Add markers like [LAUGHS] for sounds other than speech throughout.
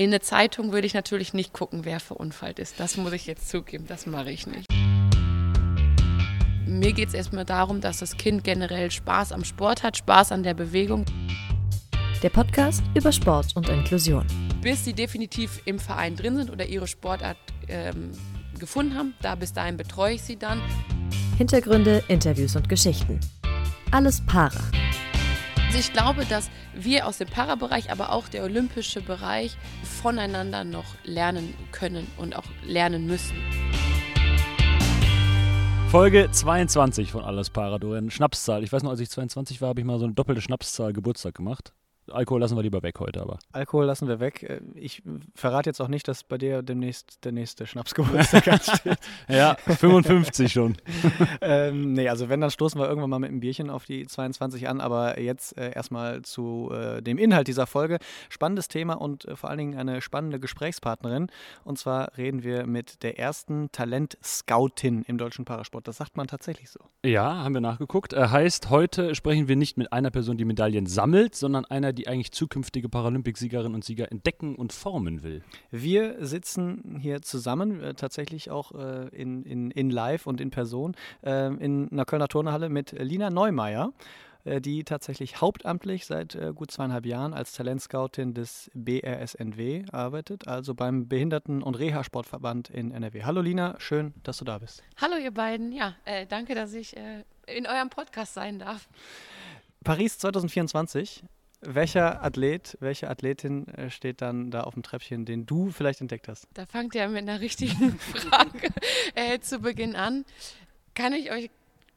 In eine Zeitung würde ich natürlich nicht gucken, wer verunfallt ist. Das muss ich jetzt zugeben, das mache ich nicht. Mir geht es erstmal darum, dass das Kind generell Spaß am Sport hat, Spaß an der Bewegung. Der Podcast über Sport und Inklusion. Bis sie definitiv im Verein drin sind oder ihre Sportart ähm, gefunden haben, da bis dahin betreue ich sie dann. Hintergründe, Interviews und Geschichten. Alles Para. Also ich glaube, dass wir aus dem Parabereich, aber auch der olympische Bereich voneinander noch lernen können und auch lernen müssen. Folge 22 von Alles Para, Dorian. Schnapszahl. Ich weiß noch, als ich 22 war, habe ich mal so eine doppelte Schnapszahl Geburtstag gemacht. Alkohol lassen wir lieber weg heute, aber. Alkohol lassen wir weg. Äh, ich verrate jetzt auch nicht, dass bei dir demnächst der nächste Schnapsgeburtstag [LAUGHS] ansteht. ja, 55 schon. [LAUGHS] ähm, nee, also wenn, dann stoßen wir irgendwann mal mit einem Bierchen auf die 22 an, aber jetzt äh, erstmal zu äh, dem Inhalt dieser Folge. Spannendes Thema und äh, vor allen Dingen eine spannende Gesprächspartnerin. Und zwar reden wir mit der ersten Talent-Scoutin im deutschen Parasport. Das sagt man tatsächlich so. Ja, haben wir nachgeguckt. Äh, heißt, heute sprechen wir nicht mit einer Person, die Medaillen sammelt, sondern einer, die die eigentlich zukünftige Paralympic-Siegerinnen und Sieger entdecken und formen will. Wir sitzen hier zusammen, äh, tatsächlich auch äh, in, in, in Live und in Person, äh, in einer Kölner Turnhalle mit Lina Neumeier äh, die tatsächlich hauptamtlich seit äh, gut zweieinhalb Jahren als Talentscoutin des BRSNW arbeitet, also beim Behinderten- und Reha-Sportverband in NRW. Hallo Lina, schön, dass du da bist. Hallo ihr beiden, ja, äh, danke, dass ich äh, in eurem Podcast sein darf. Paris 2024 welcher Athlet, welche Athletin äh, steht dann da auf dem Treppchen, den du vielleicht entdeckt hast? Da fangt ihr mit einer richtigen [LAUGHS] Frage äh, zu Beginn an. Kann ich euch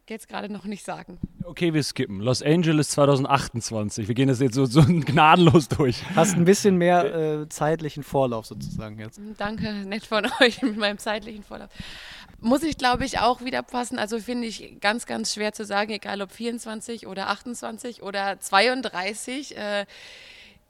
jetzt gerade noch nicht sagen. Okay, wir skippen. Los Angeles 2028. Wir gehen das jetzt so, so [LAUGHS] gnadenlos durch. Hast ein bisschen mehr äh, zeitlichen Vorlauf sozusagen jetzt. Danke, nett von [LAUGHS] euch mit meinem zeitlichen Vorlauf. Muss ich, glaube ich, auch wieder passen. Also finde ich ganz, ganz schwer zu sagen, egal ob 24 oder 28 oder 32. Äh,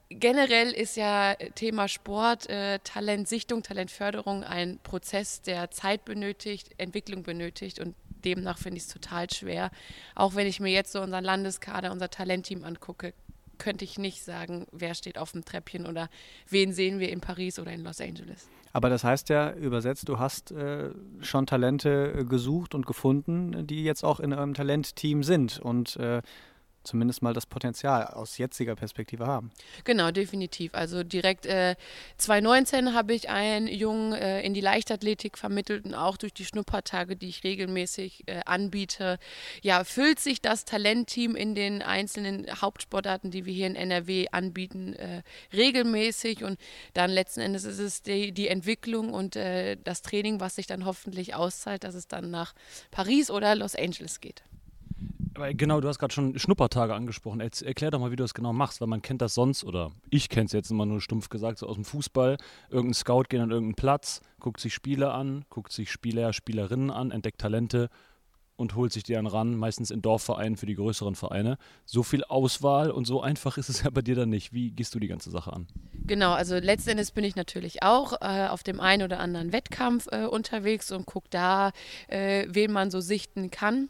generell ist ja Thema Sport, äh, Talentsichtung, Talentförderung ein Prozess, der Zeit benötigt, Entwicklung benötigt und demnach finde ich es total schwer. Auch wenn ich mir jetzt so unseren Landeskader, unser Talentteam angucke, könnte ich nicht sagen, wer steht auf dem Treppchen oder wen sehen wir in Paris oder in Los Angeles. Aber das heißt ja übersetzt, du hast äh, schon Talente äh, gesucht und gefunden, die jetzt auch in eurem Talentteam sind. Und äh, zumindest mal das Potenzial aus jetziger Perspektive haben. Genau, definitiv. Also direkt äh, 2019 habe ich einen Jungen äh, in die Leichtathletik vermittelt und auch durch die Schnuppertage, die ich regelmäßig äh, anbiete, ja, füllt sich das Talentteam in den einzelnen Hauptsportarten, die wir hier in NRW anbieten, äh, regelmäßig und dann letzten Endes ist es die, die Entwicklung und äh, das Training, was sich dann hoffentlich auszahlt, dass es dann nach Paris oder Los Angeles geht. Genau, du hast gerade schon Schnuppertage angesprochen. Erklär doch mal, wie du das genau machst, weil man kennt das sonst, oder ich kenne es jetzt immer nur stumpf gesagt, so aus dem Fußball. Irgendein Scout geht an irgendeinen Platz, guckt sich Spieler an, guckt sich Spieler, Spielerinnen an, entdeckt Talente und holt sich die dann ran, meistens in Dorfvereinen für die größeren Vereine. So viel Auswahl und so einfach [LAUGHS] ist es ja bei dir dann nicht. Wie gehst du die ganze Sache an? Genau, also letztendlich bin ich natürlich auch äh, auf dem einen oder anderen Wettkampf äh, unterwegs und gucke da, äh, wen man so sichten kann.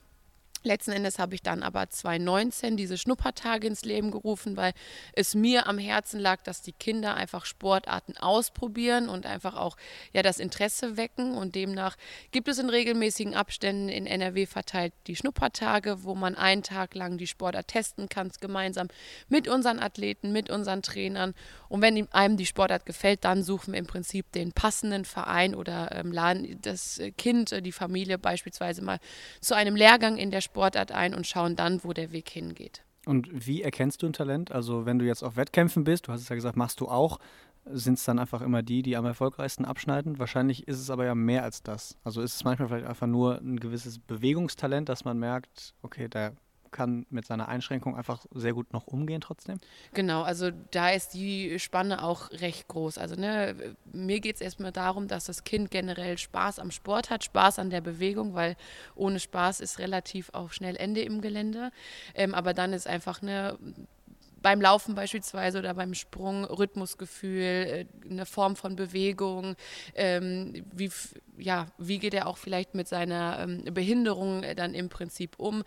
Letzten Endes habe ich dann aber 2019 diese Schnuppertage ins Leben gerufen, weil es mir am Herzen lag, dass die Kinder einfach Sportarten ausprobieren und einfach auch ja das Interesse wecken. Und demnach gibt es in regelmäßigen Abständen in NRW verteilt die Schnuppertage, wo man einen Tag lang die Sportart testen kann, gemeinsam mit unseren Athleten, mit unseren Trainern. Und wenn einem die Sportart gefällt, dann suchen wir im Prinzip den passenden Verein oder ähm, laden das Kind, die Familie beispielsweise mal zu einem Lehrgang in der Sportart Sportart ein und schauen dann, wo der Weg hingeht. Und wie erkennst du ein Talent? Also wenn du jetzt auf Wettkämpfen bist, du hast es ja gesagt, machst du auch, sind es dann einfach immer die, die am erfolgreichsten abschneiden? Wahrscheinlich ist es aber ja mehr als das. Also ist es manchmal vielleicht einfach nur ein gewisses Bewegungstalent, dass man merkt, okay, da kann mit seiner Einschränkung einfach sehr gut noch umgehen trotzdem? Genau, also da ist die Spanne auch recht groß. Also ne, mir geht es erstmal darum, dass das Kind generell Spaß am Sport hat, Spaß an der Bewegung, weil ohne Spaß ist relativ auch schnell Ende im Gelände. Ähm, aber dann ist einfach eine beim Laufen beispielsweise oder beim Sprung Rhythmusgefühl, äh, eine Form von Bewegung, ähm, wie, ja, wie geht er auch vielleicht mit seiner ähm, Behinderung äh, dann im Prinzip um.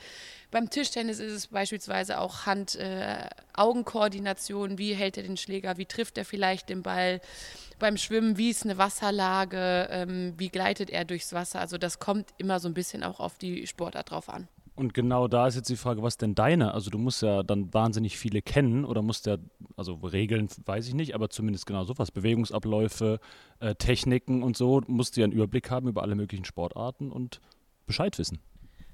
Beim Tischtennis ist es beispielsweise auch Hand-Augen-Koordination, äh, wie hält er den Schläger, wie trifft er vielleicht den Ball. Beim Schwimmen, wie ist eine Wasserlage, ähm, wie gleitet er durchs Wasser. Also das kommt immer so ein bisschen auch auf die Sportart drauf an. Und genau da ist jetzt die Frage, was denn deine? Also du musst ja dann wahnsinnig viele kennen oder musst ja, also Regeln weiß ich nicht, aber zumindest genau sowas, Bewegungsabläufe, äh, Techniken und so, musst du ja einen Überblick haben über alle möglichen Sportarten und Bescheid wissen.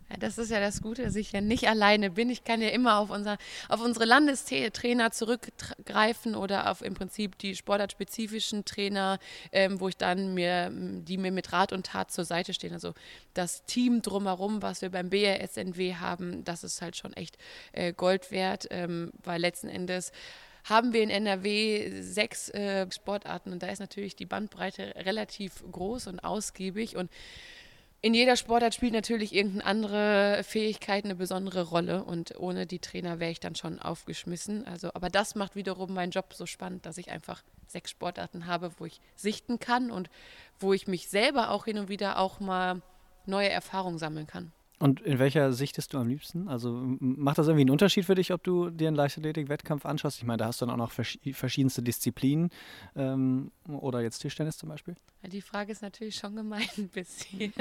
Ja, das ist ja das Gute, dass ich ja nicht alleine bin. Ich kann ja immer auf, unser, auf unsere Landestrainer zurückgreifen oder auf im Prinzip die sportartspezifischen Trainer, ähm, wo ich dann mir, die mir mit Rat und Tat zur Seite stehen. Also das Team drumherum, was wir beim BRSNW haben, das ist halt schon echt äh, Gold wert, ähm, weil letzten Endes haben wir in NRW sechs äh, Sportarten und da ist natürlich die Bandbreite relativ groß und ausgiebig und in jeder Sportart spielt natürlich irgendeine andere Fähigkeit eine besondere Rolle und ohne die Trainer wäre ich dann schon aufgeschmissen. Also, aber das macht wiederum meinen Job so spannend, dass ich einfach sechs Sportarten habe, wo ich sichten kann und wo ich mich selber auch hin und wieder auch mal neue Erfahrungen sammeln kann. Und in welcher sichtest du am liebsten? Also macht das irgendwie einen Unterschied für dich, ob du dir einen Leichtathletik-Wettkampf anschaust? Ich meine, da hast du dann auch noch vers verschiedenste Disziplinen ähm, oder jetzt Tischtennis zum Beispiel. Die Frage ist natürlich schon gemein [LAUGHS] ein bisschen.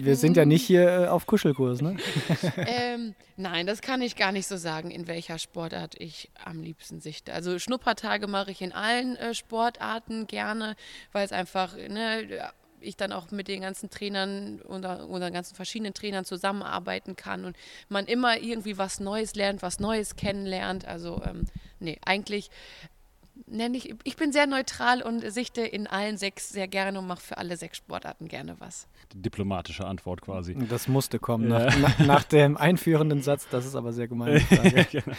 Wir sind ja nicht hier äh, auf Kuschelkurs, ne? [LAUGHS] ähm, nein, das kann ich gar nicht so sagen, in welcher Sportart ich am liebsten sichte. Also Schnuppertage mache ich in allen äh, Sportarten gerne, weil es einfach ne, ich dann auch mit den ganzen Trainern oder, oder ganzen verschiedenen Trainern zusammenarbeiten kann und man immer irgendwie was Neues lernt, was Neues kennenlernt. Also ähm, nee, eigentlich nenne ich, ich bin sehr neutral und sichte in allen sechs sehr gerne und mache für alle sechs Sportarten gerne was. Die diplomatische Antwort quasi. Das musste kommen, ja. nach, nach, nach, dem einführenden Satz, das ist aber sehr gemein. [LAUGHS] genau.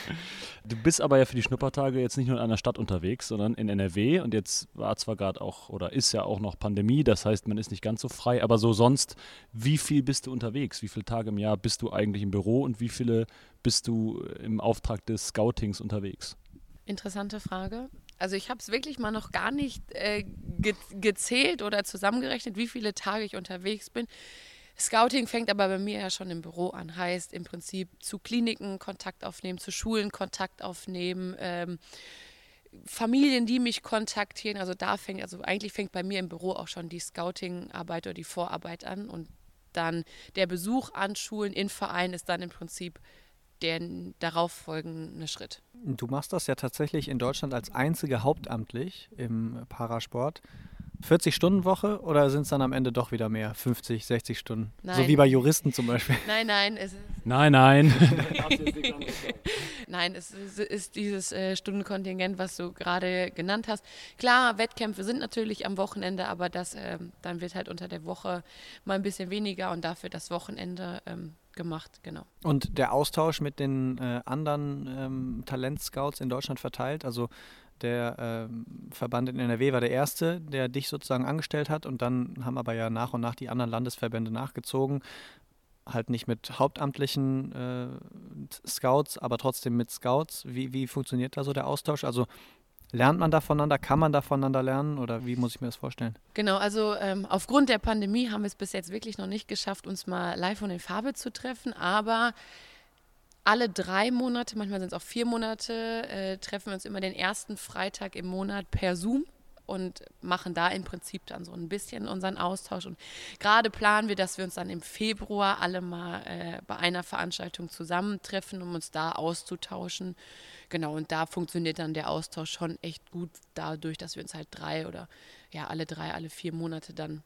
Du bist aber ja für die Schnuppertage jetzt nicht nur in einer Stadt unterwegs, sondern in NRW und jetzt war zwar gerade auch oder ist ja auch noch Pandemie, das heißt, man ist nicht ganz so frei, aber so sonst, wie viel bist du unterwegs? Wie viele Tage im Jahr bist du eigentlich im Büro und wie viele bist du im Auftrag des Scoutings unterwegs? Interessante Frage. Also ich habe es wirklich mal noch gar nicht äh, ge gezählt oder zusammengerechnet, wie viele Tage ich unterwegs bin. Scouting fängt aber bei mir ja schon im Büro an. Heißt im Prinzip zu Kliniken Kontakt aufnehmen, zu Schulen Kontakt aufnehmen, ähm, Familien, die mich kontaktieren. Also da fängt, also eigentlich fängt bei mir im Büro auch schon die Scouting-Arbeit oder die Vorarbeit an und dann der Besuch an Schulen in Vereinen ist dann im Prinzip der darauf folgende Schritt. Du machst das ja tatsächlich in Deutschland als einzige hauptamtlich im Parasport. 40-Stunden-Woche oder sind es dann am Ende doch wieder mehr? 50, 60 Stunden? Nein. So wie bei Juristen zum Beispiel. [LAUGHS] Nein, nein. Es ist nein, nein. [LAUGHS] nein, es ist, ist dieses äh, Stundenkontingent, was du gerade genannt hast. Klar, Wettkämpfe sind natürlich am Wochenende, aber das äh, dann wird halt unter der Woche mal ein bisschen weniger und dafür das Wochenende ähm, gemacht, genau. Und der Austausch mit den äh, anderen ähm, Talentscouts in Deutschland verteilt, also der ähm, Verband in NRW war der erste, der dich sozusagen angestellt hat und dann haben aber ja nach und nach die anderen Landesverbände nachgezogen. Halt nicht mit hauptamtlichen äh, Scouts, aber trotzdem mit Scouts. Wie, wie funktioniert da so der Austausch? Also Lernt man da voneinander? Kann man da voneinander lernen? Oder wie muss ich mir das vorstellen? Genau, also ähm, aufgrund der Pandemie haben wir es bis jetzt wirklich noch nicht geschafft, uns mal live und in Farbe zu treffen. Aber alle drei Monate, manchmal sind es auch vier Monate, äh, treffen wir uns immer den ersten Freitag im Monat per Zoom und machen da im Prinzip dann so ein bisschen unseren Austausch. Und gerade planen wir, dass wir uns dann im Februar alle mal äh, bei einer Veranstaltung zusammentreffen, um uns da auszutauschen Genau, und da funktioniert dann der Austausch schon echt gut, dadurch, dass wir uns halt drei oder ja, alle drei, alle vier Monate dann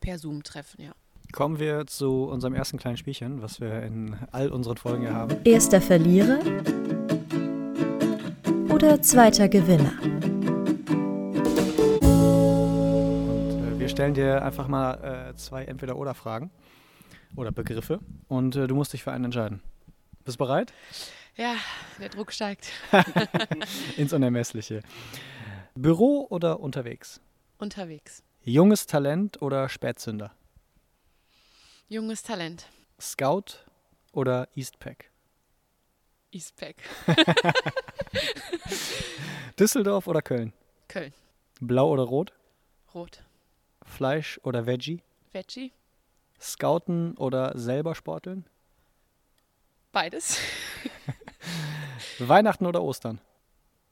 per Zoom treffen, ja. Kommen wir zu unserem ersten kleinen Spielchen, was wir in all unseren Folgen hier haben. Erster Verlierer oder zweiter Gewinner? Stellen dir einfach mal äh, zwei Entweder-Oder-Fragen oder Begriffe und äh, du musst dich für einen entscheiden. Bist du bereit? Ja, der Druck steigt. [LAUGHS] Ins Unermessliche. Büro oder unterwegs? Unterwegs. Junges Talent oder Spätzünder? Junges Talent. Scout oder Eastpack? Eastpack. [LAUGHS] Düsseldorf oder Köln? Köln. Blau oder rot? Rot. Fleisch oder Veggie? Veggie. Scouten oder selber sporteln? Beides. [LAUGHS] Weihnachten oder Ostern?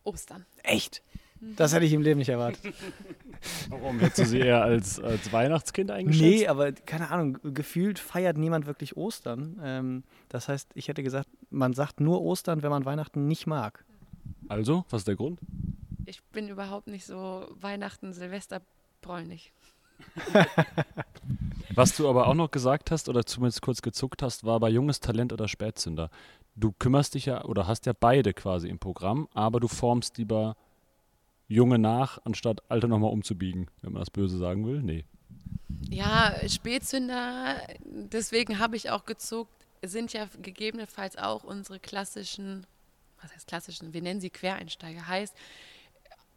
Ostern. Echt? Das hätte ich im Leben nicht erwartet. [LAUGHS] Warum? Hättest du sie eher als, als Weihnachtskind eingeschätzt? Nee, aber keine Ahnung, gefühlt feiert niemand wirklich Ostern. Ähm, das heißt, ich hätte gesagt, man sagt nur Ostern, wenn man Weihnachten nicht mag. Also, was ist der Grund? Ich bin überhaupt nicht so Weihnachten, Silvester bräunlich. [LAUGHS] Was du aber auch noch gesagt hast oder zumindest kurz gezuckt hast, war bei junges Talent oder Spätzünder. Du kümmerst dich ja oder hast ja beide quasi im Programm, aber du formst lieber Junge nach, anstatt Alte nochmal umzubiegen, wenn man das böse sagen will. Nee. Ja, Spätzünder, deswegen habe ich auch gezuckt, sind ja gegebenenfalls auch unsere klassischen, was heißt klassischen, wir nennen sie Quereinsteiger, heißt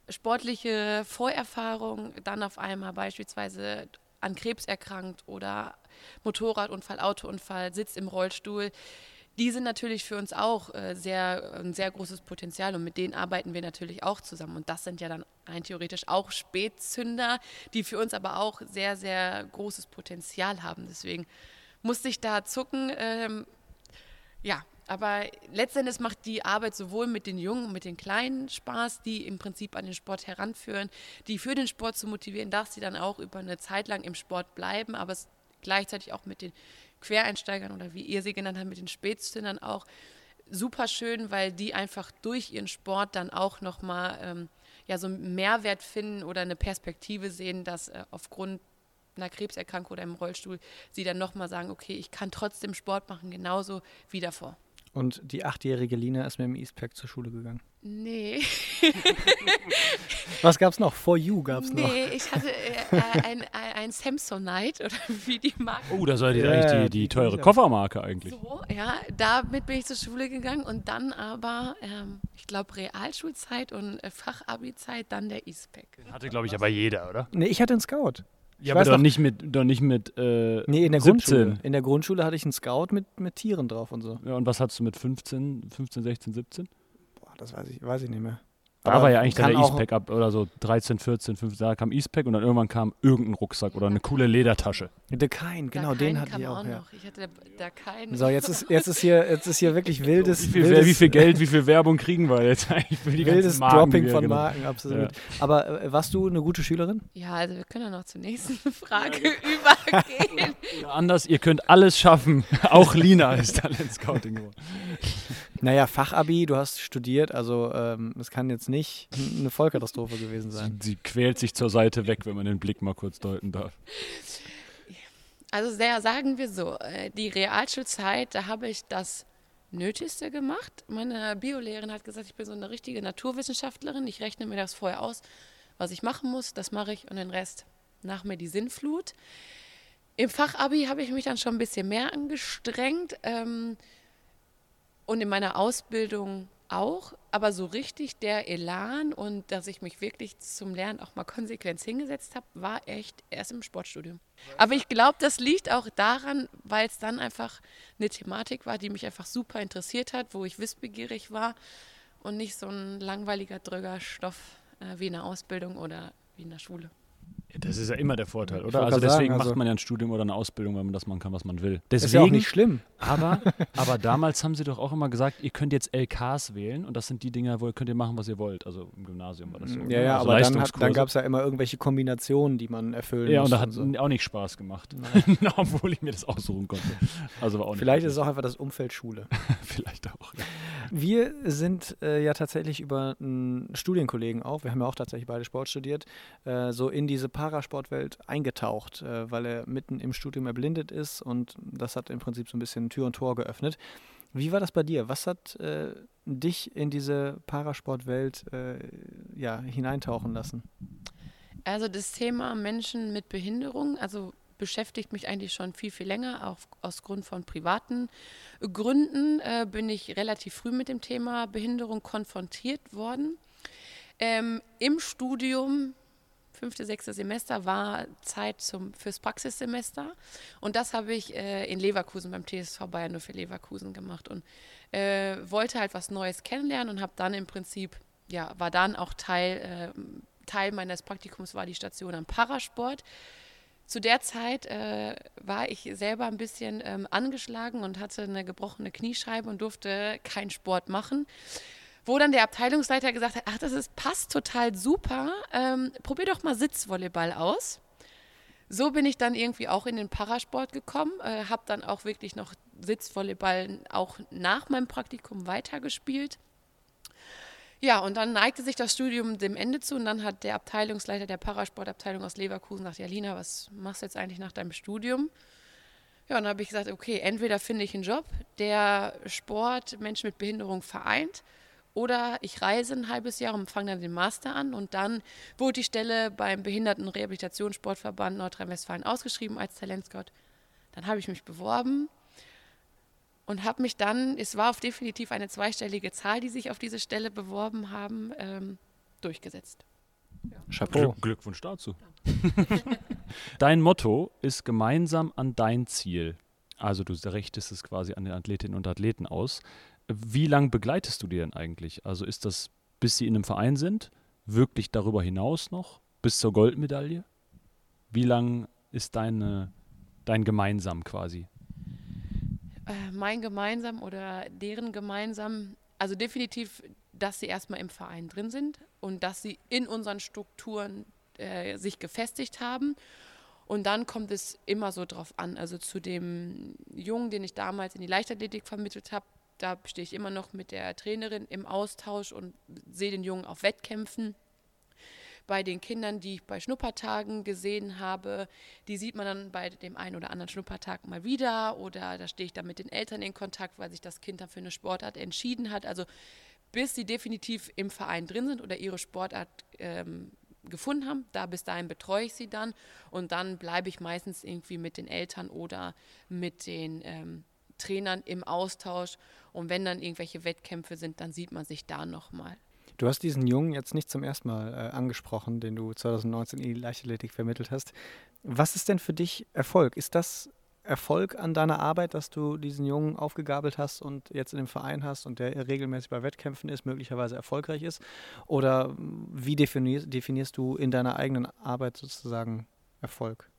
sportliche Vorerfahrung, dann auf einmal beispielsweise an Krebs erkrankt oder Motorradunfall, Autounfall, sitzt im Rollstuhl. Die sind natürlich für uns auch äh, sehr, ein sehr großes Potenzial und mit denen arbeiten wir natürlich auch zusammen. Und das sind ja dann rein theoretisch auch Spätzünder, die für uns aber auch sehr, sehr großes Potenzial haben. Deswegen musste ich da zucken. Ähm, ja, aber letztendlich macht die Arbeit sowohl mit den Jungen und mit den Kleinen Spaß, die im Prinzip an den Sport heranführen, die für den Sport zu motivieren, dass sie dann auch über eine Zeit lang im Sport bleiben, aber es gleichzeitig auch mit den Quereinsteigern oder wie ihr sie genannt habt, mit den Spätzündern auch super schön, weil die einfach durch ihren Sport dann auch nochmal ähm, ja, so einen Mehrwert finden oder eine Perspektive sehen, dass äh, aufgrund einer Krebserkrankung oder im Rollstuhl sie dann nochmal sagen, okay, ich kann trotzdem Sport machen, genauso wie davor. Und die achtjährige Lina ist mit dem Eastpack zur Schule gegangen. Nee. Was gab's noch? For You gab's nee, noch. Nee, ich hatte äh, ein, ein, Samsonite oder wie die Marke. Oh, das war die, Ja, eigentlich die, die- teure Koffermarke eigentlich. So, ja, damit bin ich zur Schule gegangen und dann aber, ähm, ich glaube, Realschulzeit und äh, Fachabi-Zeit, dann der Eastpack. Hatte, glaube ich, aber jeder, oder? Nee, ich hatte einen Scout. Ja, aber doch noch- nicht mit, doch nicht mit äh, Nee, in der 17. Grundschule. In der Grundschule hatte ich einen Scout mit, mit Tieren drauf und so. Ja, und was hattest du mit 15, 15, 16, 17? Boah, das weiß ich, weiß ich nicht mehr. Da Aber war ja eigentlich dann der auch- Eastpack ab oder so 13, 14, 15, da kam Eastpack und dann irgendwann kam irgendein Rucksack oder eine coole Ledertasche. Der Kein, genau, den hatte ich auch. Ja. noch. Ich hatte da, keinen. So, jetzt ist, jetzt, ist hier, jetzt ist hier wirklich [LAUGHS] wildes, Wie viel, wildes, wie viel Geld, wie viel Werbung kriegen wir jetzt eigentlich für die wildes Marken, Dropping von genannt- Marken, absolut. Aber äh, warst du eine gute Schülerin? Ja, also wir können ja noch zur nächsten [LAUGHS] Frage übergehen. Oder anders, ihr könnt alles schaffen. [LAUGHS] Auch Lina ist Talent Scouting geworden. Naja, Fachabi, du hast studiert, also ähm, es kann jetzt nicht eine Vollkatastrophe gewesen Sie, sein. sie quält sich zur Seite weg, wenn man den Blick mal kurz deuten darf. Also sehr, sagen wir so, äh, die Realschulzeit, da habe ich das Nötigste gemacht. Meine Biolehrerin hat gesagt, ich bin so eine richtige Naturwissenschaftlerin. Ich rechne mir das vorher aus, was ich machen muss. Das mache ich und den Rest nach mir die Sinnflut. Im Fachabi habe ich mich dann schon ein bisschen mehr angestrengt ähm, und in meiner Ausbildung auch. Aber so richtig der Elan und dass ich mich wirklich zum Lernen auch mal konsequent hingesetzt habe, war echt erst im Sportstudium. Aber ich glaube, das liegt auch daran, weil es dann einfach eine Thematik war, die mich einfach super interessiert hat, wo ich wissbegierig war und nicht so ein langweiliger, dröger Stoff äh, wie in der Ausbildung oder wie in der Schule. Das ist ja immer der Vorteil, oder? Also grad sagen, deswegen also- macht man ja ein Studium oder eine Ausbildung, weil man das machen kann, was man will. Ist ja auch Deswegen, nicht schlimm. aber, [LAUGHS] aber damals haben sie doch auch immer gesagt, ihr könnt jetzt LKs wählen und das sind die Dinger, wo ihr könnt ihr machen, was ihr wollt. Also im Gymnasium war das so. Ja, ja, also aber dann, hat- dann gab es ja immer irgendwelche Kombinationen, die man erfüllen Ja, und da hat so. auch nicht Spaß gemacht. [LAUGHS] Obwohl ich mir das aussuchen konnte. Also war auch nicht Vielleicht ist es auch einfach das Umfeld Schule. [LAUGHS] Vielleicht auch. Ja. Wir sind äh, ja tatsächlich über einen Studienkollegen auch, wir haben ja auch tatsächlich beide Sport studiert, äh, so in diese Parasportwelt eingetaucht, äh, weil er mitten im Studium erblindet ist und das hat im Prinzip so ein bisschen Tür und Tor geöffnet. Wie war das bei dir? Was hat äh, dich in diese Parasportwelt äh, ja, hineintauchen lassen? Also das Thema Menschen mit Behinderung, also beschäftigt mich eigentlich schon viel, viel länger, auch aus Grund von privaten Gründen äh, bin ich relativ früh mit dem Thema Behinderung konfrontiert worden. Ähm, Im Studium fünfte, sechste Semester war Zeit zum, fürs Praxissemester. Und das habe ich äh, in Leverkusen beim TSV Bayern nur für Leverkusen gemacht und äh, wollte halt was Neues kennenlernen und habe dann im Prinzip, ja, war dann auch Teil, äh, Teil meines Praktikums war die Station am Parasport. Zu der Zeit äh, war ich selber ein bisschen ähm, angeschlagen und hatte eine gebrochene Kniescheibe und durfte keinen Sport machen. Wo dann der Abteilungsleiter gesagt hat, ach, das ist, passt total super, ähm, probier doch mal Sitzvolleyball aus. So bin ich dann irgendwie auch in den Parasport gekommen, äh, habe dann auch wirklich noch Sitzvolleyball auch nach meinem Praktikum weitergespielt. Ja, und dann neigte sich das Studium dem Ende zu und dann hat der Abteilungsleiter der Parasportabteilung aus Leverkusen gesagt, ja Lina, was machst du jetzt eigentlich nach deinem Studium? Ja, und dann habe ich gesagt, okay, entweder finde ich einen Job, der Sport Menschen mit Behinderung vereint, oder ich reise ein halbes Jahr und fange dann den Master an und dann wurde die Stelle beim Behindertenrehabilitationssportverband Nordrhein-Westfalen ausgeschrieben als Talentscout. Dann habe ich mich beworben und habe mich dann, es war auf definitiv eine zweistellige Zahl, die sich auf diese Stelle beworben haben, ähm, durchgesetzt. Ja. Chapeau. Glückwunsch dazu. [LAUGHS] dein Motto ist gemeinsam an dein Ziel. Also du richtest es quasi an den Athletinnen und Athleten aus. Wie lange begleitest du die denn eigentlich? Also ist das, bis sie in einem Verein sind, wirklich darüber hinaus noch, bis zur Goldmedaille? Wie lang ist deine, dein Gemeinsam quasi? Äh, mein gemeinsam oder deren gemeinsam, also definitiv, dass sie erstmal im Verein drin sind und dass sie in unseren Strukturen äh, sich gefestigt haben. Und dann kommt es immer so drauf an. Also zu dem Jungen, den ich damals in die Leichtathletik vermittelt habe, da stehe ich immer noch mit der Trainerin im Austausch und sehe den Jungen auf Wettkämpfen bei den Kindern, die ich bei Schnuppertagen gesehen habe, die sieht man dann bei dem einen oder anderen Schnuppertag mal wieder oder da stehe ich dann mit den Eltern in Kontakt, weil sich das Kind dann für eine Sportart entschieden hat. Also bis sie definitiv im Verein drin sind oder ihre Sportart ähm, gefunden haben, da bis dahin betreue ich sie dann und dann bleibe ich meistens irgendwie mit den Eltern oder mit den ähm, Trainern im Austausch und wenn dann irgendwelche Wettkämpfe sind, dann sieht man sich da nochmal. Du hast diesen Jungen jetzt nicht zum ersten Mal äh, angesprochen, den du 2019 in die Leichtathletik vermittelt hast. Was ist denn für dich Erfolg? Ist das Erfolg an deiner Arbeit, dass du diesen Jungen aufgegabelt hast und jetzt in dem Verein hast und der regelmäßig bei Wettkämpfen ist, möglicherweise erfolgreich ist? Oder hm, wie definierst, definierst du in deiner eigenen Arbeit sozusagen Erfolg?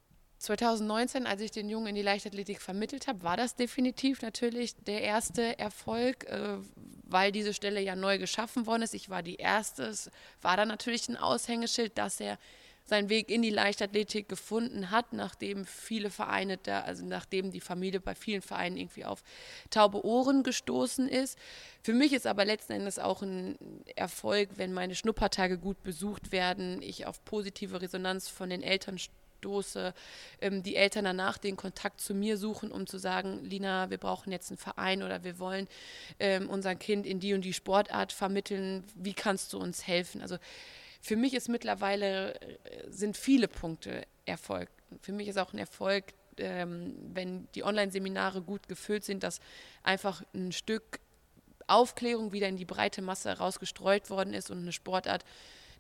2019, als ich den Jungen in die Leichtathletik vermittelt habe, war das definitiv natürlich der erste Erfolg, äh, weil diese Stelle ja neu geschaffen worden ist. Ich war die Erste. Es war dann natürlich ein Aushängeschild, dass er seinen Weg in die Leichtathletik gefunden hat, nachdem viele Vereine da, also nachdem die Familie bei vielen Vereinen irgendwie auf taube Ohren gestoßen ist. Für mich ist aber letzten Endes auch ein Erfolg, wenn meine Schnuppertage gut besucht werden, ich auf positive Resonanz von den Eltern stoße, ähm, die Eltern danach den Kontakt zu mir suchen, um zu sagen, Lina, wir brauchen jetzt einen Verein oder wir wollen ähm, unser Kind in die und die Sportart vermitteln, wie kannst du uns helfen? Also für mich ist mittlerweile, äh, sind viele Punkte Erfolg. Für mich ist auch ein Erfolg, ähm, wenn die Online-Seminare gut gefüllt sind, dass einfach ein Stück Aufklärung wieder in die breite Masse rausgestreut worden ist und eine Sportart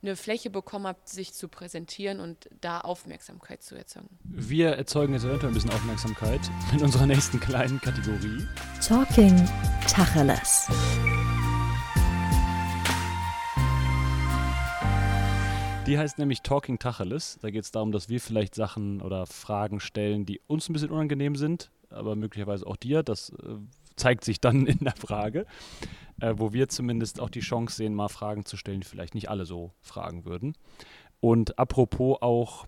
eine Fläche bekommen habt, sich zu präsentieren und da Aufmerksamkeit zu erzeugen. Wir erzeugen jetzt eventuell ein bisschen Aufmerksamkeit in unserer nächsten kleinen Kategorie. Talking Tacheles. Die heißt nämlich Talking Tacheles. Da geht es darum, dass wir vielleicht Sachen oder Fragen stellen, die uns ein bisschen unangenehm sind, aber möglicherweise auch dir. Das äh, zeigt sich dann [LAUGHS] in der Frage äh, wo wir zumindest auch die Chance sehen, mal Fragen zu stellen, die vielleicht nicht alle so fragen würden. Und apropos auch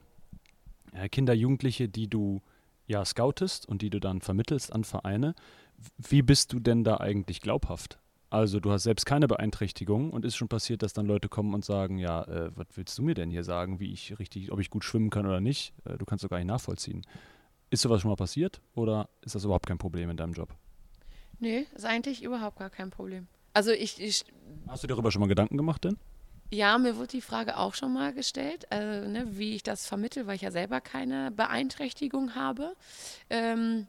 äh, Kinder, Jugendliche, die du ja scoutest und die du dann vermittelst an Vereine, wie bist du denn da eigentlich glaubhaft? Also du hast selbst keine Beeinträchtigung und ist schon passiert, dass dann Leute kommen und sagen, ja, äh, was willst du mir denn hier sagen, wie ich richtig, ob ich gut schwimmen kann oder nicht? Äh, du kannst doch gar nicht nachvollziehen. Ist sowas schon mal passiert oder ist das überhaupt kein Problem in deinem Job? Nee, ist eigentlich überhaupt gar kein Problem. Also ich, ich Hast du darüber schon mal Gedanken gemacht denn? Ja, mir wurde die Frage auch schon mal gestellt, äh, ne, wie ich das vermittel, weil ich ja selber keine Beeinträchtigung habe. Ähm,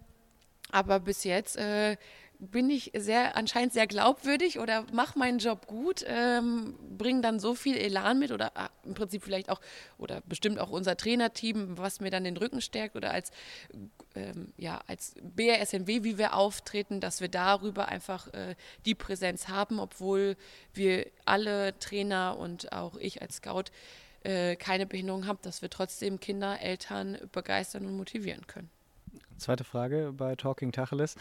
aber bis jetzt äh, bin ich sehr anscheinend sehr glaubwürdig oder mache meinen Job gut, ähm, bringe dann so viel Elan mit oder ah, im Prinzip vielleicht auch oder bestimmt auch unser Trainerteam, was mir dann den Rücken stärkt oder als ähm, ja als BRSNW, wie wir auftreten, dass wir darüber einfach äh, die Präsenz haben, obwohl wir alle Trainer und auch ich als Scout äh, keine Behinderung haben, dass wir trotzdem Kinder, Eltern begeistern und motivieren können. Zweite Frage bei Talking Tacheles.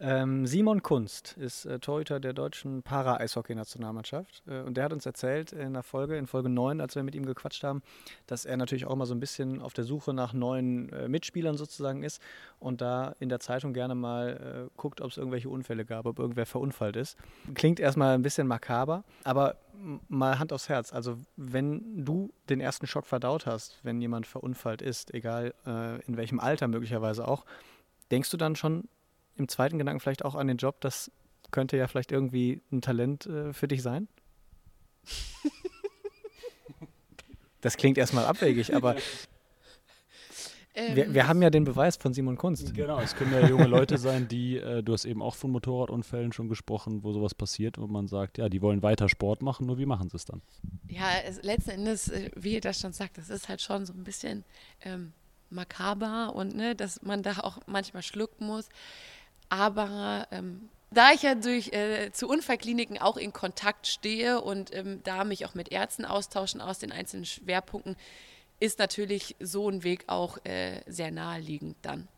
Ähm, Simon Kunst ist äh, Torhüter der deutschen Para-Eishockey-Nationalmannschaft. Äh, und der hat uns erzählt in der Folge, in Folge 9, als wir mit ihm gequatscht haben, dass er natürlich auch mal so ein bisschen auf der Suche nach neuen äh, Mitspielern sozusagen ist und da in der Zeitung gerne mal äh, guckt, ob es irgendwelche Unfälle gab, ob irgendwer verunfallt ist. Klingt erstmal ein bisschen makaber, aber mal Hand aufs Herz. Also, wenn du den ersten Schock verdaut hast, wenn jemand verunfallt ist, egal äh, in welchem Alter möglicherweise auch, denkst du dann schon im zweiten Gedanken vielleicht auch an den Job, das könnte ja vielleicht irgendwie ein Talent äh, für dich sein? [LAUGHS] das klingt erstmal abwegig, aber [LAUGHS] ähm, wir, wir, haben ja den Beweis von Simon Kunst. Genau, es können ja junge Leute sein, die, äh, du hast eben auch von Motorradunfällen schon gesprochen, wo sowas passiert und man sagt, ja, die wollen weiter Sport machen, nur wie machen sie es dann? Ja, es, letzten Endes, äh, wie ihr das schon sagt, das ist halt schon so ein bisschen ähm, makaber und ne, dass man da auch manchmal schlucken muss. Aber ähm, da ich ja durch äh, zu Unfallkliniken auch in Kontakt stehe und ähm, da mich auch mit Ärzten austauschen aus den einzelnen Schwerpunkten, ist natürlich so ein Weg auch äh, sehr naheliegend dann.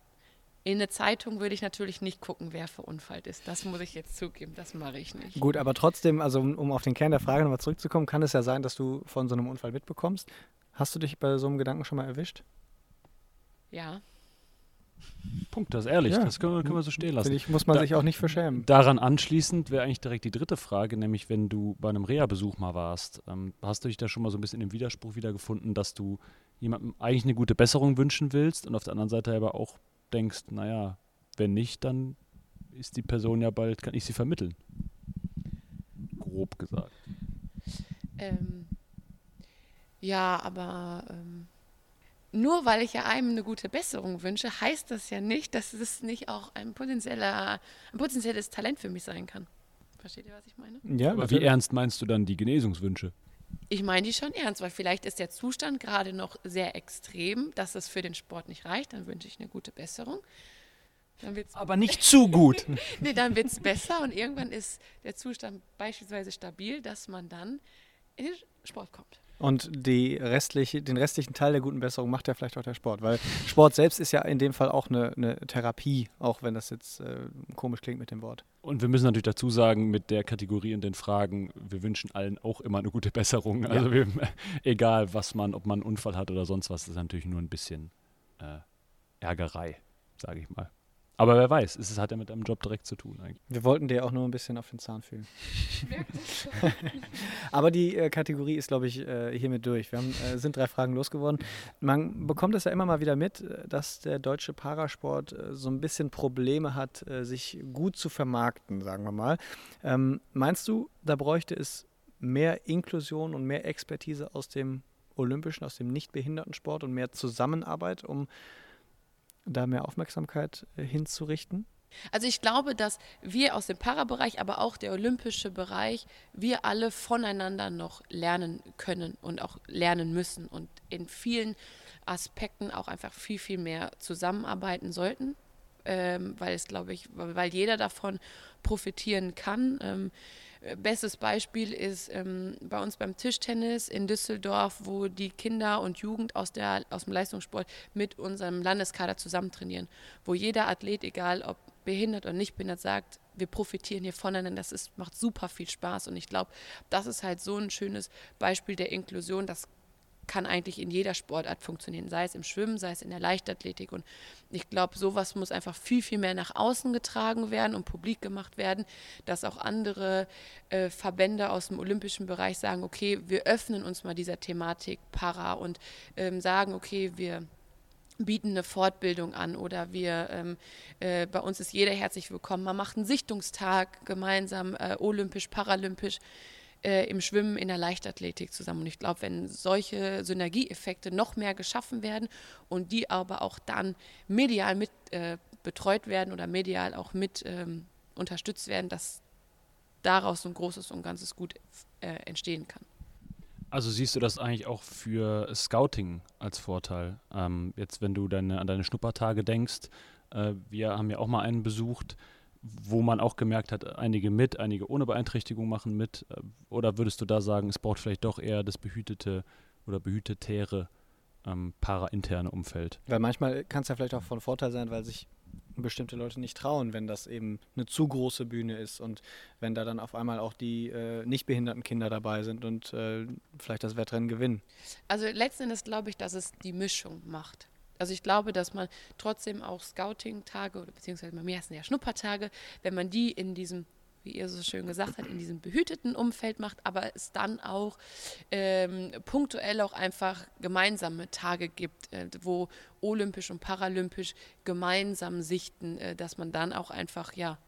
In eine Zeitung würde ich natürlich nicht gucken, wer verunfallt ist. Das muss ich jetzt zugeben, das mache ich nicht. Gut, aber trotzdem, also um, um auf den Kern der Frage nochmal zurückzukommen, kann es ja sein, dass du von so einem Unfall mitbekommst. Hast du dich bei so einem Gedanken schon mal erwischt? Ja. Punkt, das ist ehrlich, ja. das können wir, können wir, so stehen lassen. Ich muss man da, sich auch nicht verschämen. Daran anschließend wäre eigentlich direkt die dritte Frage, nämlich wenn du bei einem Reha-Besuch mal warst, ähm, hast du dich da schon mal so ein bisschen im Widerspruch wiedergefunden, dass du jemandem eigentlich eine gute Besserung wünschen willst und auf der anderen Seite aber auch denkst, naja, wenn nicht, dann ist die Person ja bald, kann ich sie vermitteln. Grob gesagt. Ähm, ja, aber ähm, nur weil ich ja einem eine gute Besserung wünsche, heißt das ja nicht, dass es nicht auch ein, potenzieller, ein potenzielles Talent für mich sein kann. Versteht ihr, was ich meine? Ja, aber wie ernst meinst du dann die Genesungswünsche? Ich meine die schon ernst, weil vielleicht ist der Zustand gerade noch sehr extrem, dass es für den Sport nicht reicht. Dann wünsche ich eine gute Besserung. aber nicht zu gut. [LAUGHS] nee, dann wird es besser und irgendwann ist der Zustand beispielsweise stabil, dass man dann in den Sport kommt. Und die restliche, den restlichen Teil der guten Besserung macht ja vielleicht auch der Sport, weil Sport selbst ist ja in dem Fall auch eine, eine Therapie, auch wenn das jetzt äh, komisch klingt mit dem Wort. Und wir müssen natürlich dazu sagen, mit der Kategorie und den Fragen, wir wünschen allen auch immer eine gute Besserung. Also ja. wir, [LAUGHS] egal, was man, ob man einen Unfall hat oder sonst was, das ist natürlich nur ein bisschen äh, Ärgerei, sage ich mal. Aber wer weiß, es hat ja mit deinem Job direkt zu tun eigentlich. Wir wollten dir auch nur ein bisschen auf den Zahn fühlen. [LAUGHS] Aber die äh, Kategorie ist, glaube ich, äh, hiermit durch. Wir haben, äh, sind drei Fragen losgeworden. Man bekommt es ja immer mal wieder mit, äh, dass der deutsche Parasport äh, so ein bisschen Probleme hat, äh, sich gut zu vermarkten, sagen wir mal. Ähm, meinst du, da bräuchte es mehr Inklusion und mehr Expertise aus dem Olympischen, aus dem Nichtbehindertensport und mehr Zusammenarbeit, um da mehr Aufmerksamkeit äh, hinzurichten? Also ich glaube, dass wir aus dem Parabereich, aber auch der olympische Bereich, wir alle voneinander noch lernen können und auch lernen müssen und in vielen Aspekten auch einfach viel, viel mehr zusammenarbeiten sollten, ähm, weil es, glaube ich, weil jeder davon profitieren kann. Ähm, Bestes Beispiel ist ähm, bei uns beim Tischtennis in Düsseldorf, wo die Kinder und Jugend aus, der, aus dem Leistungssport mit unserem Landeskader zusammen trainieren, wo jeder Athlet, egal ob behindert oder nicht behindert, sagt, wir profitieren hier voneinander, das ist, macht super viel Spaß. Und ich glaube, das ist halt so ein schönes Beispiel der Inklusion, das kann eigentlich in jeder Sportart funktionieren, sei es im Schwimmen, sei es in der Leichtathletik. Und ich glaube, sowas muss einfach viel, viel mehr nach außen getragen werden und publik gemacht werden, dass auch andere äh, Verbände aus dem olympischen Bereich sagen, okay, wir öffnen uns mal dieser Thematik para und ähm, sagen, okay, wir bieten eine Fortbildung an oder wir ähm, äh, bei uns ist jeder herzlich willkommen. Man macht einen Sichtungstag gemeinsam, äh, olympisch, paralympisch äh, im Schwimmen, in der Leichtathletik zusammen. Und ich glaube, wenn solche Synergieeffekte noch mehr geschaffen werden und die aber auch dann medial mit äh, betreut werden oder medial auch mit ähm, unterstützt werden, dass daraus so ein großes und ganzes Gut äh, entstehen kann. Also siehst du das eigentlich auch für Scouting als Vorteil? Ähm, jetzt, wenn du deine, an deine Schnuppertage denkst, äh, wir haben ja auch mal einen besucht, wo man auch gemerkt hat, einige mit, einige ohne Beeinträchtigung machen mit. Äh, oder würdest du da sagen, es braucht vielleicht doch eher das behütete oder behütetere ähm, para-interne Umfeld? Weil manchmal kann es ja vielleicht auch von Vorteil sein, weil sich bestimmte Leute nicht trauen, wenn das eben eine zu große Bühne ist und wenn da dann auf einmal auch die äh, nicht behinderten Kinder dabei sind und äh, vielleicht das Wettrennen gewinnen. Also letzten Endes glaube ich, dass es die Mischung macht. Also ich glaube, dass man trotzdem auch Scouting-Tage oder beziehungsweise bei mir heißen ja Schnuppertage, wenn man die in diesem wie ihr so schön gesagt habt, in diesem behüteten Umfeld macht, aber es dann auch ähm, punktuell auch einfach gemeinsame Tage gibt, äh, wo olympisch und paralympisch gemeinsam sichten, äh, dass man dann auch einfach, ja,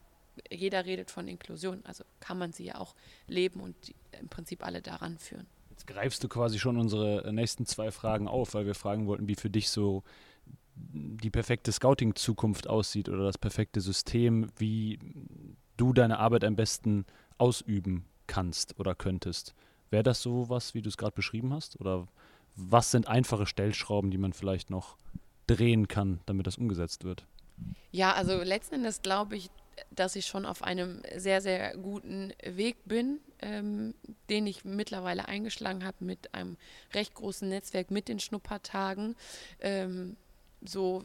jeder redet von Inklusion, also kann man sie ja auch leben und die, im Prinzip alle daran führen. Greifst du quasi schon unsere nächsten zwei Fragen auf, weil wir fragen wollten, wie für dich so die perfekte Scouting-Zukunft aussieht oder das perfekte System, wie du deine Arbeit am besten ausüben kannst oder könntest. Wäre das so was, wie du es gerade beschrieben hast? Oder was sind einfache Stellschrauben, die man vielleicht noch drehen kann, damit das umgesetzt wird? Ja, also letzten Endes glaube ich, dass ich schon auf einem sehr, sehr guten Weg bin, ähm, den ich mittlerweile eingeschlagen habe mit einem recht großen Netzwerk mit den Schnuppertagen. Ähm, so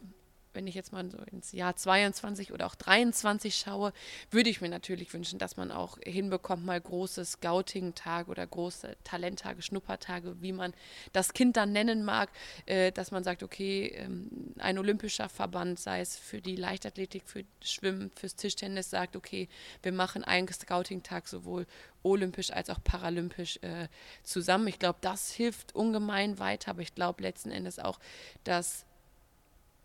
wenn ich jetzt mal so ins Jahr 22 oder auch 23 schaue, würde ich mir natürlich wünschen, dass man auch hinbekommt, mal große Scouting-Tage oder große Talenttage, Schnuppertage, wie man das Kind dann nennen mag, äh, dass man sagt, okay, ähm, ein olympischer Verband, sei es für die Leichtathletik, für Schwimmen, fürs Tischtennis, sagt, okay, wir machen einen Scouting-Tag sowohl olympisch als auch paralympisch äh, zusammen. Ich glaube, das hilft ungemein weiter, aber ich glaube letzten Endes auch, dass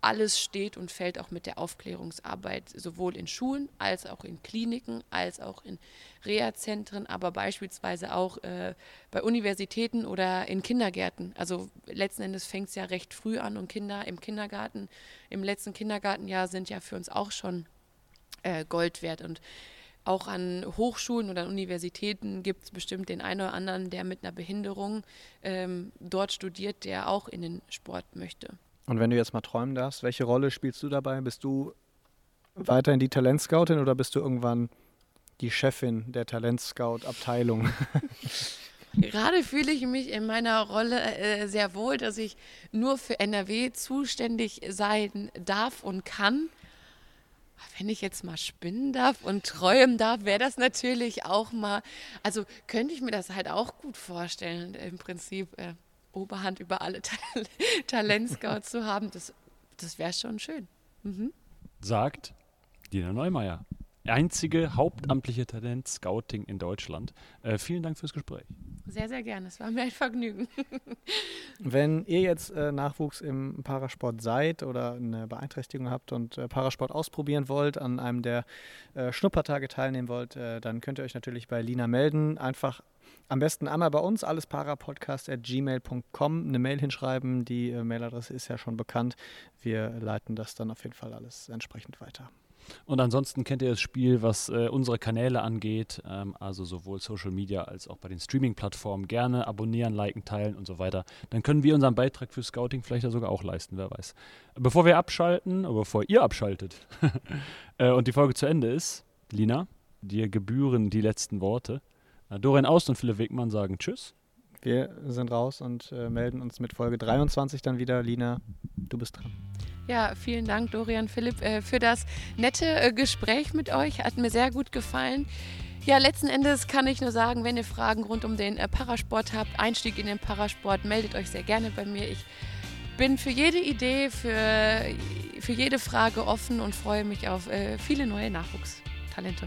alles steht und fällt auch mit der Aufklärungsarbeit, sowohl in Schulen als auch in Kliniken, als auch in Reha-Zentren, aber beispielsweise auch äh, bei Universitäten oder in Kindergärten. Also letzten Endes fängt es ja recht früh an und Kinder im Kindergarten, im letzten Kindergartenjahr sind ja für uns auch schon äh, Gold wert. Und auch an Hochschulen oder an Universitäten gibt es bestimmt den einen oder anderen, der mit einer Behinderung ähm, dort studiert, der auch in den Sport möchte. Und wenn du jetzt mal träumen darfst, welche Rolle spielst du dabei? Bist du weiterhin die Talentscoutin oder bist du irgendwann die Chefin der Talentscout-Abteilung? [LAUGHS] Gerade fühle ich mich in meiner Rolle äh, sehr wohl, dass ich nur für NRW zuständig sein darf und kann. Wenn ich jetzt mal spinnen darf und träumen darf, wäre das natürlich auch mal, also könnte ich mir das halt auch gut vorstellen, im Prinzip. Äh, Oberhand über alle Tal [LAUGHS] Talentscouts zu haben, das, das wäre schon schön. Mhm. Sagt Dina Neumeier. Einzige hauptamtliche Talent-Scouting in Deutschland. Äh, vielen Dank fürs Gespräch. Sehr, sehr gerne. Es war mir ein Vergnügen. [LAUGHS] Wenn ihr jetzt äh, Nachwuchs im Parasport seid oder eine Beeinträchtigung habt und äh, Parasport ausprobieren wollt, an einem der äh, Schnuppertage teilnehmen wollt, äh, dann könnt ihr euch natürlich bei Lina melden. Einfach am besten einmal bei uns, allesparapodcast.gmail.com, eine Mail hinschreiben. Die äh, Mailadresse ist ja schon bekannt. Wir leiten das dann auf jeden Fall alles entsprechend weiter. Und ansonsten kennt ihr das Spiel, was äh, unsere Kanäle angeht, ähm, also sowohl Social Media als auch bei den Streaming-Plattformen. Gerne abonnieren, liken, teilen und so weiter. Dann können wir unseren Beitrag für Scouting vielleicht ja sogar auch leisten, wer weiß. Bevor wir abschalten, bevor ihr abschaltet [LAUGHS] äh, und die Folge zu Ende ist, Lina, dir gebühren die letzten Worte. Dorian Aust und Philipp Wegmann sagen Tschüss. Wir sind raus und äh, melden uns mit Folge 23 dann wieder. Lina, du bist dran. Ja, vielen Dank, Dorian Philipp, äh, für das nette äh, Gespräch mit euch. Hat mir sehr gut gefallen. Ja, letzten Endes kann ich nur sagen, wenn ihr Fragen rund um den äh, Parasport habt, Einstieg in den Parasport, meldet euch sehr gerne bei mir. Ich bin für jede Idee, für, für jede Frage offen und freue mich auf äh, viele neue Nachwuchstalente.